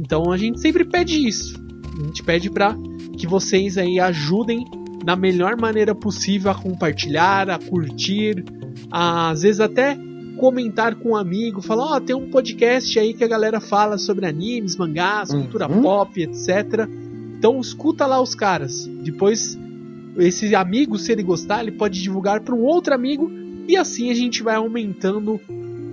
Então a gente sempre pede isso. A gente pede para que vocês aí ajudem da melhor maneira possível a compartilhar, a curtir, a, às vezes até comentar com um amigo, falar, ó, oh, tem um podcast aí que a galera fala sobre animes, mangás, uhum. cultura pop, etc. Então escuta lá os caras. Depois esse amigo, se ele gostar, ele pode divulgar para um outro amigo e assim a gente vai aumentando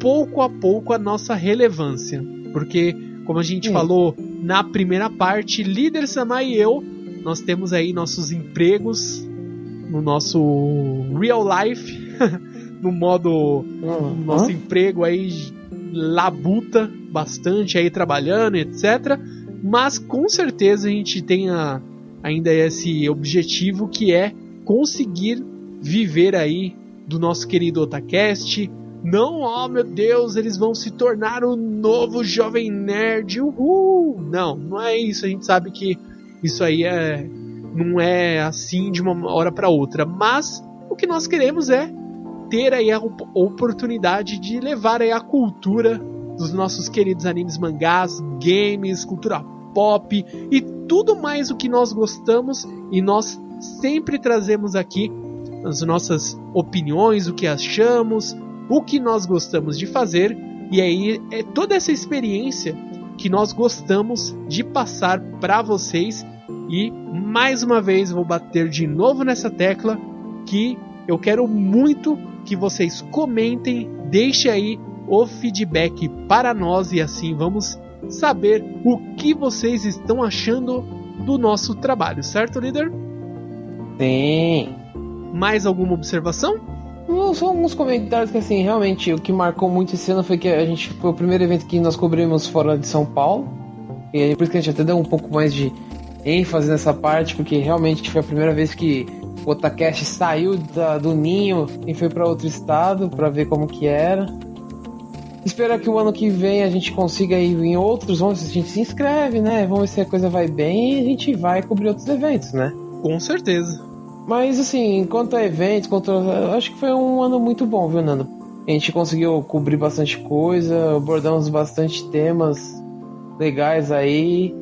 pouco a pouco a nossa relevância. Porque, como a gente falou na primeira parte, líder Samai e eu, nós temos aí nossos empregos no nosso real life, no modo uhum. nosso emprego aí labuta bastante aí trabalhando, etc. Mas com certeza a gente tem a, ainda esse objetivo que é conseguir viver aí do nosso querido Otacast. Não, oh meu Deus, eles vão se tornar o novo jovem nerd. Uhul! Não, não é isso. A gente sabe que isso aí é não é assim de uma hora para outra, mas o que nós queremos é ter aí a oportunidade de levar aí a cultura dos nossos queridos animes, mangás, games, cultura pop e tudo mais o que nós gostamos e nós sempre trazemos aqui as nossas opiniões, o que achamos, o que nós gostamos de fazer e aí é toda essa experiência que nós gostamos de passar para vocês e mais uma vez vou bater de novo nessa tecla que eu quero muito que vocês comentem, deixem aí o feedback para nós e assim vamos saber o que vocês estão achando do nosso trabalho, certo, líder? Sim. Mais alguma observação? Só alguns comentários que assim, realmente o que marcou muito esse ano foi que a gente foi o primeiro evento que nós cobrimos fora de São Paulo. E por isso que a gente até deu um pouco mais de ênfase nessa parte, porque realmente foi a primeira vez que o Otacast saiu da, do ninho e foi para outro estado para ver como que era. Espero que o ano que vem a gente consiga ir em outros, vamos a gente se inscreve, né? Vamos ver se a coisa vai bem e a gente vai cobrir outros eventos, né? Com certeza. Mas assim, quanto a eventos, quanto a... acho que foi um ano muito bom, viu, Nando? A gente conseguiu cobrir bastante coisa, abordamos bastante temas legais aí.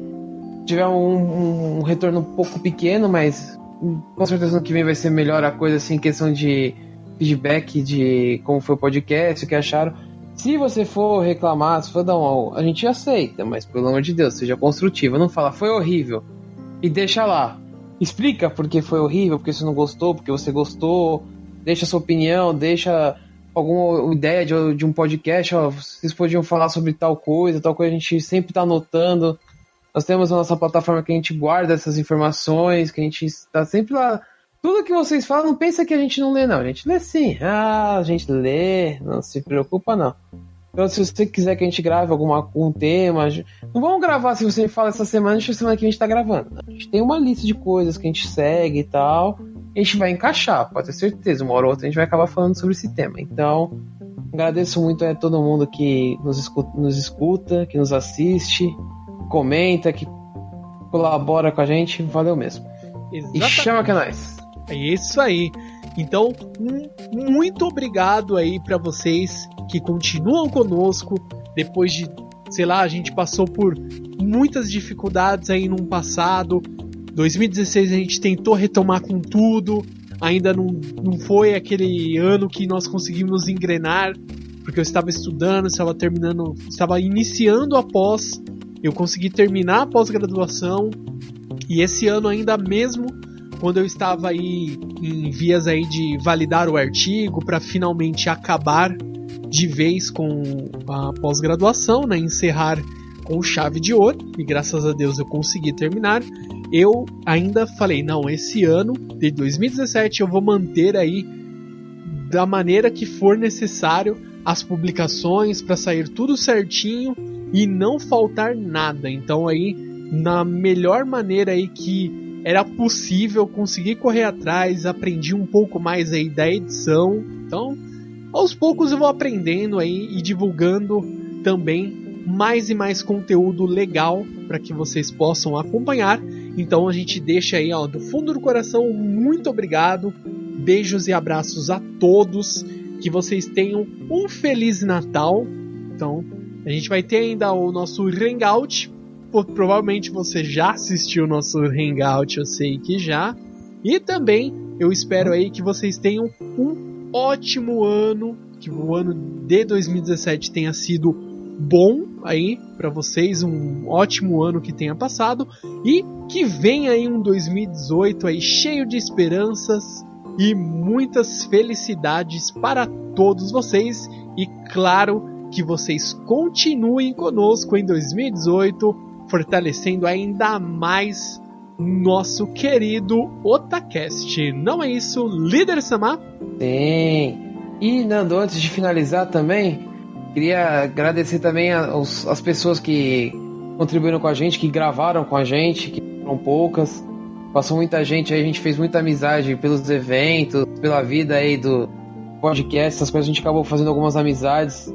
Tivemos um, um, retorno um pouco pequeno, mas com certeza no que vem vai ser melhor a coisa assim, questão de feedback de como foi o podcast, o que acharam. Se você for reclamar, se for dar um, a gente aceita, mas pelo amor de Deus, seja construtivo, não fala foi horrível e deixa lá. Explica porque foi horrível, porque você não gostou, porque você gostou, deixa sua opinião, deixa alguma ideia de, de um podcast, ó, vocês podiam falar sobre tal coisa, tal coisa, a gente sempre tá anotando. Nós temos a nossa plataforma que a gente guarda essas informações, que a gente está sempre lá. Tudo que vocês falam, não pensa que a gente não lê, não. A gente lê sim. Ah, a gente lê, não se preocupa, não. Então, se você quiser que a gente grave alguma, algum tema, não vamos gravar se você fala essa semana, deixa a semana que a gente tá gravando. A gente tem uma lista de coisas que a gente segue e tal. A gente vai encaixar, pode ter certeza. Uma hora ou outra a gente vai acabar falando sobre esse tema. Então, agradeço muito a todo mundo que nos escuta, nos escuta que nos assiste comenta, que colabora com a gente, valeu mesmo. Exatamente. E chama que é nós. É isso aí. Então, muito obrigado aí para vocês que continuam conosco depois de, sei lá, a gente passou por muitas dificuldades aí no passado. 2016 a gente tentou retomar com tudo. ainda não, não foi aquele ano que nós conseguimos engrenar, porque eu estava estudando, estava terminando, estava iniciando a pós, eu consegui terminar a pós-graduação, e esse ano ainda mesmo, quando eu estava aí em vias aí de validar o artigo para finalmente acabar de vez com a pós-graduação, né, encerrar com chave de ouro, e graças a Deus eu consegui terminar. Eu ainda falei, não, esse ano de 2017 eu vou manter aí da maneira que for necessário as publicações para sair tudo certinho e não faltar nada. Então aí na melhor maneira aí que era possível conseguir correr atrás, aprendi um pouco mais aí da edição. Então, aos poucos eu vou aprendendo aí e divulgando também mais e mais conteúdo legal para que vocês possam acompanhar. Então a gente deixa aí, ó, do fundo do coração, muito obrigado. Beijos e abraços a todos. Que vocês tenham um feliz Natal. Então, a gente vai ter ainda o nosso Hangout. Provavelmente você já assistiu o nosso Hangout, eu sei que já. E também eu espero aí que vocês tenham um ótimo ano, que o ano de 2017 tenha sido bom aí para vocês, um ótimo ano que tenha passado e que venha aí um 2018 aí cheio de esperanças e muitas felicidades para todos vocês e claro que vocês continuem conosco em 2018, fortalecendo ainda mais nosso querido Otacast. Não é isso, líder Samar? Sim. E Nando, antes de finalizar também, Queria agradecer também aos, as pessoas que contribuíram com a gente, que gravaram com a gente, que foram poucas. Passou muita gente aí, a gente fez muita amizade pelos eventos, pela vida aí do podcast, essas coisas a gente acabou fazendo algumas amizades.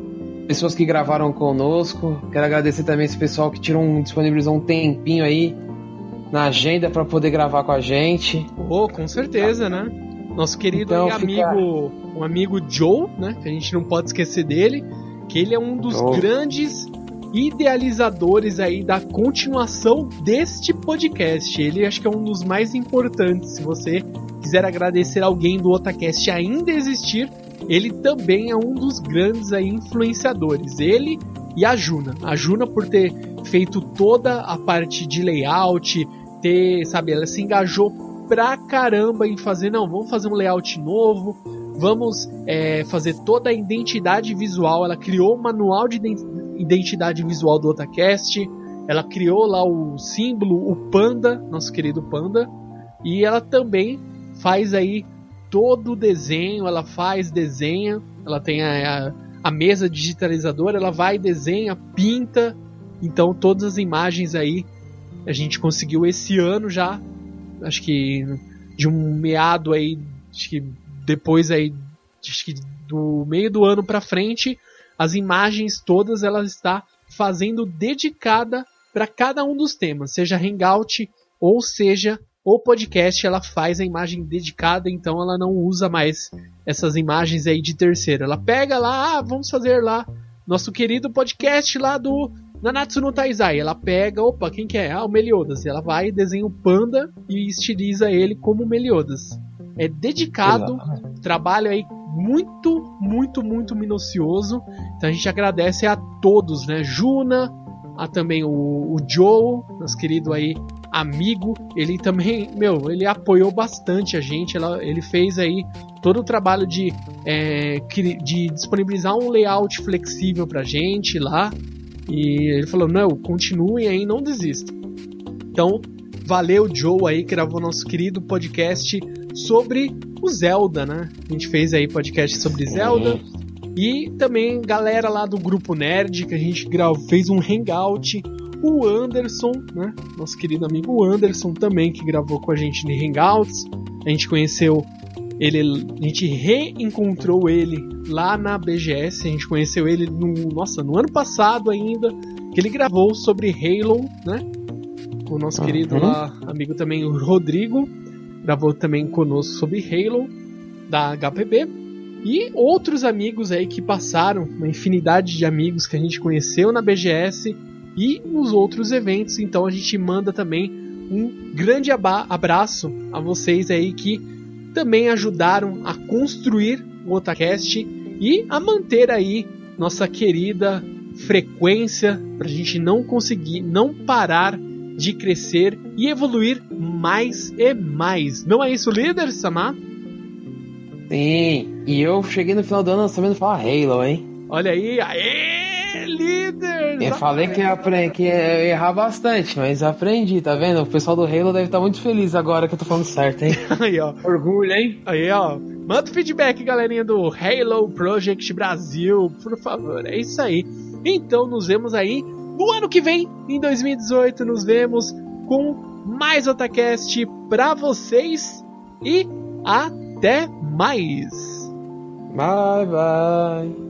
Pessoas que gravaram conosco. Quero agradecer também esse pessoal que tirou um, disponibilizou um tempinho aí na agenda para poder gravar com a gente. Oh, com certeza, né? Nosso querido então, amigo, fica... um amigo Joe, né? Que a gente não pode esquecer dele que ele é um dos oh. grandes idealizadores aí da continuação deste podcast. Ele acho que é um dos mais importantes. Se você quiser agradecer alguém do Otacast ainda existir, ele também é um dos grandes aí influenciadores. Ele e a Juna. A Juna por ter feito toda a parte de layout, ter, sabe, ela se engajou pra caramba em fazer, não, vamos fazer um layout novo, vamos é, fazer toda a identidade visual. Ela criou o manual de identidade visual do Otacast. Ela criou lá o símbolo, o panda, nosso querido panda. E ela também faz aí todo o desenho. Ela faz, desenha. Ela tem a, a, a mesa digitalizadora. Ela vai, desenha, pinta. Então todas as imagens aí a gente conseguiu esse ano já. Acho que de um meado aí, acho que depois aí do meio do ano para frente, as imagens todas ela está fazendo dedicada para cada um dos temas, seja Hangout ou seja o podcast, ela faz a imagem dedicada, então ela não usa mais essas imagens aí de terceira. Ela pega lá, ah, vamos fazer lá nosso querido podcast lá do Nanatsu no Taizai. Ela pega, opa, quem que é? Ah, o Meliodas. Ela vai, desenha o panda e estiliza ele como Meliodas é dedicado, trabalho aí muito, muito, muito minucioso. Então a gente agradece a todos, né? Juna, a também o, o Joe, nosso querido aí amigo. Ele também, meu, ele apoiou bastante a gente. Ela, ele fez aí todo o trabalho de, é, de disponibilizar um layout flexível pra gente lá. E ele falou: não, continuem aí, não desistam. Então, valeu, Joe aí, que gravou nosso querido podcast sobre o Zelda, né? A gente fez aí podcast sobre Zelda. E também galera lá do grupo Nerd, que a gente fez um hangout. O Anderson, né? Nosso querido amigo Anderson também, que gravou com a gente no Hangouts. A gente conheceu ele, a gente reencontrou ele lá na BGS. A gente conheceu ele no, nossa, no ano passado ainda, que ele gravou sobre Halo, né? O nosso uhum. querido lá, amigo também, o Rodrigo gravou também conosco sobre Halo da HPB e outros amigos aí que passaram, uma infinidade de amigos que a gente conheceu na BGS e nos outros eventos. Então a gente manda também um grande abraço a vocês aí que também ajudaram a construir o Otacast e a manter aí nossa querida frequência para a gente não conseguir, não parar de crescer e evoluir mais e mais. Não é isso, líder, Samar? Sim, e eu cheguei no final do ano sabendo falar Halo, hein? Olha aí, aê, líder! Eu falei que ia, que ia errar bastante, mas aprendi, tá vendo? O pessoal do Halo deve estar muito feliz agora que eu tô falando certo, hein? aí, ó. Orgulho, hein? Aí, ó. Manda feedback, galerinha do Halo Project Brasil, por favor. É isso aí. Então, nos vemos aí no ano que vem, em 2018. Nos vemos com mais Otacast pra vocês. E até mais! Bye, bye!